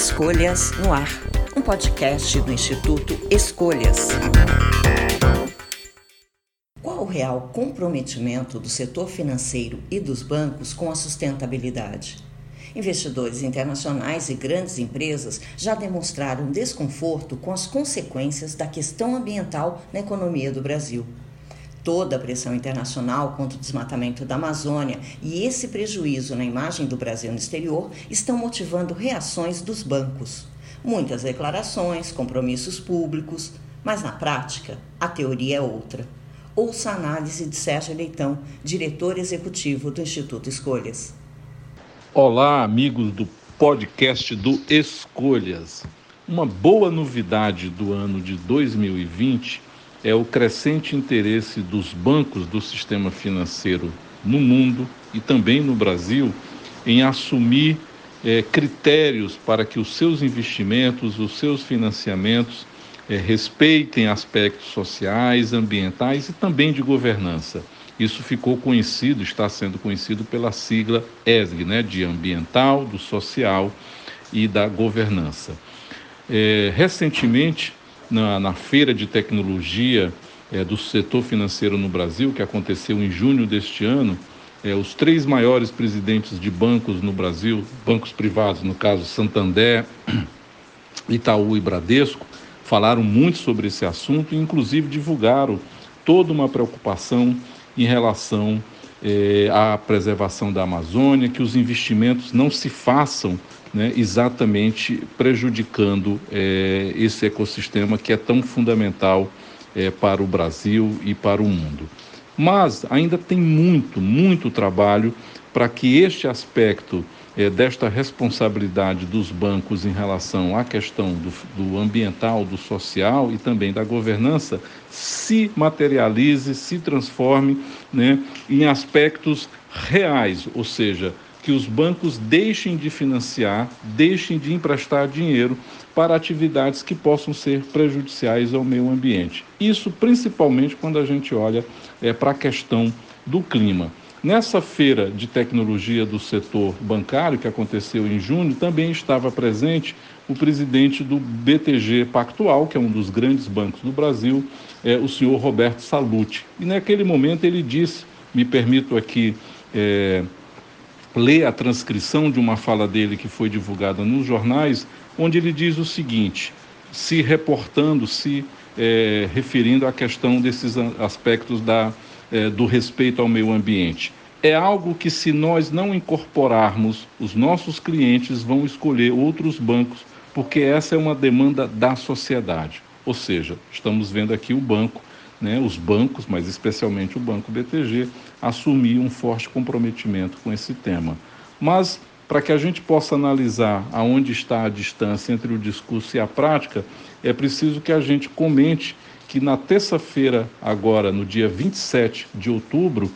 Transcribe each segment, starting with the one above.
Escolhas no Ar, um podcast do Instituto Escolhas. Qual o real comprometimento do setor financeiro e dos bancos com a sustentabilidade? Investidores internacionais e grandes empresas já demonstraram desconforto com as consequências da questão ambiental na economia do Brasil toda a pressão internacional contra o desmatamento da Amazônia e esse prejuízo na imagem do Brasil no exterior estão motivando reações dos bancos. Muitas declarações, compromissos públicos, mas na prática a teoria é outra. Ouça a análise de Sérgio Leitão, diretor executivo do Instituto Escolhas. Olá, amigos do podcast do Escolhas. Uma boa novidade do ano de 2020 é o crescente interesse dos bancos do sistema financeiro no mundo e também no Brasil em assumir é, critérios para que os seus investimentos, os seus financiamentos é, respeitem aspectos sociais, ambientais e também de governança. Isso ficou conhecido, está sendo conhecido pela sigla ESG, né, de ambiental, do social e da governança. É, recentemente, na, na feira de tecnologia é, do setor financeiro no Brasil, que aconteceu em junho deste ano, é, os três maiores presidentes de bancos no Brasil, bancos privados, no caso Santander, Itaú e Bradesco, falaram muito sobre esse assunto e, inclusive, divulgaram toda uma preocupação em relação é, à preservação da Amazônia, que os investimentos não se façam né, exatamente prejudicando é, esse ecossistema que é tão fundamental é, para o Brasil e para o mundo. Mas ainda tem muito, muito trabalho para que este aspecto é, desta responsabilidade dos bancos em relação à questão do, do, ambiental, do social e também da governança se materialize, se transforme né, em aspectos reais, ou seja, que os bancos deixem de financiar, deixem de emprestar dinheiro para atividades que possam ser prejudiciais ao meio ambiente. Isso principalmente quando a gente olha é, para a questão do clima. Nessa feira de tecnologia do setor bancário, que aconteceu em junho, também estava presente o presidente do BTG Pactual, que é um dos grandes bancos do Brasil, é, o senhor Roberto Salute. E naquele momento ele disse, me permito aqui é, ler a transcrição de uma fala dele que foi divulgada nos jornais, onde ele diz o seguinte, se reportando, se é, referindo à questão desses aspectos da, é, do respeito ao meio ambiente. É algo que, se nós não incorporarmos, os nossos clientes vão escolher outros bancos, porque essa é uma demanda da sociedade. Ou seja, estamos vendo aqui o banco né, os bancos, mas especialmente o Banco BTG, assumir um forte comprometimento com esse tema. Mas, para que a gente possa analisar aonde está a distância entre o discurso e a prática, é preciso que a gente comente que na terça-feira, agora, no dia 27 de outubro,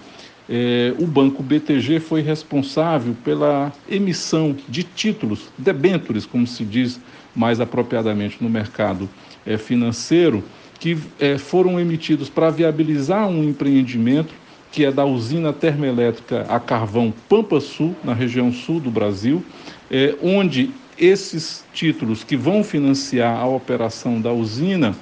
eh, o Banco BTG foi responsável pela emissão de títulos, debêntures, como se diz mais apropriadamente no mercado eh, financeiro, que é, foram emitidos para viabilizar um empreendimento que é da usina termoelétrica a carvão Pampa Sul, na região sul do Brasil, é, onde esses títulos que vão financiar a operação da usina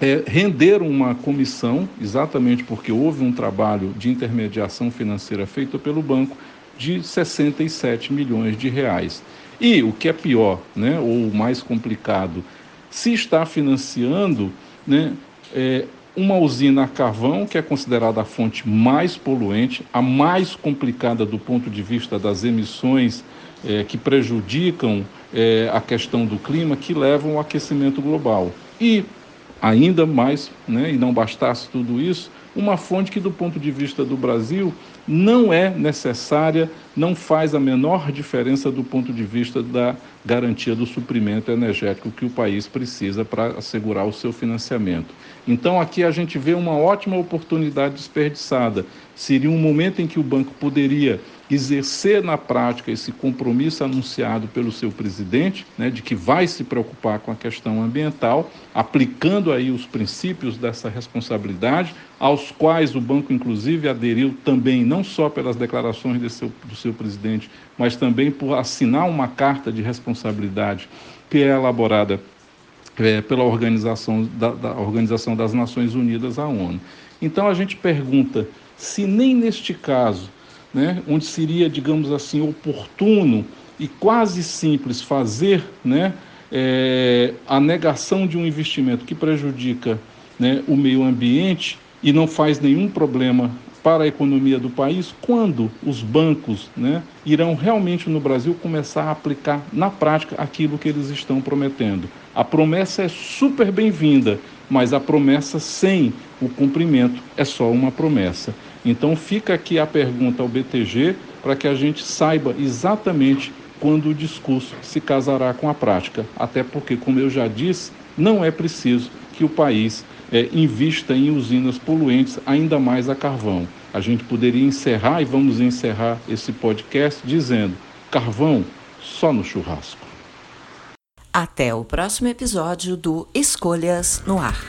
é, renderam uma comissão, exatamente porque houve um trabalho de intermediação financeira feito pelo banco, de 67 milhões de reais. E o que é pior, né, ou mais complicado, se está financiando né, é, uma usina a carvão, que é considerada a fonte mais poluente, a mais complicada do ponto de vista das emissões é, que prejudicam é, a questão do clima, que levam ao aquecimento global. E, ainda mais, né, e não bastasse tudo isso, uma fonte que, do ponto de vista do Brasil, não é necessária, não faz a menor diferença do ponto de vista da garantia do suprimento energético que o país precisa para assegurar o seu financiamento. Então, aqui a gente vê uma ótima oportunidade desperdiçada. Seria um momento em que o banco poderia exercer na prática esse compromisso anunciado pelo seu presidente, né, de que vai se preocupar com a questão ambiental, aplicando aí os princípios dessa responsabilidade, aos quais o banco inclusive aderiu também não não só pelas declarações seu, do seu presidente, mas também por assinar uma carta de responsabilidade que é elaborada é, pela organização, da, da organização das Nações Unidas, a ONU. Então a gente pergunta se nem neste caso, né, onde seria, digamos assim, oportuno e quase simples fazer né, é, a negação de um investimento que prejudica né, o meio ambiente e não faz nenhum problema para a economia do país, quando os bancos né, irão realmente no Brasil começar a aplicar na prática aquilo que eles estão prometendo. A promessa é super bem-vinda, mas a promessa sem o cumprimento é só uma promessa. Então fica aqui a pergunta ao BTG para que a gente saiba exatamente quando o discurso se casará com a prática. Até porque, como eu já disse, não é preciso que o país é, invista em usinas poluentes, ainda mais a carvão. A gente poderia encerrar, e vamos encerrar esse podcast dizendo: carvão só no churrasco. Até o próximo episódio do Escolhas no Ar.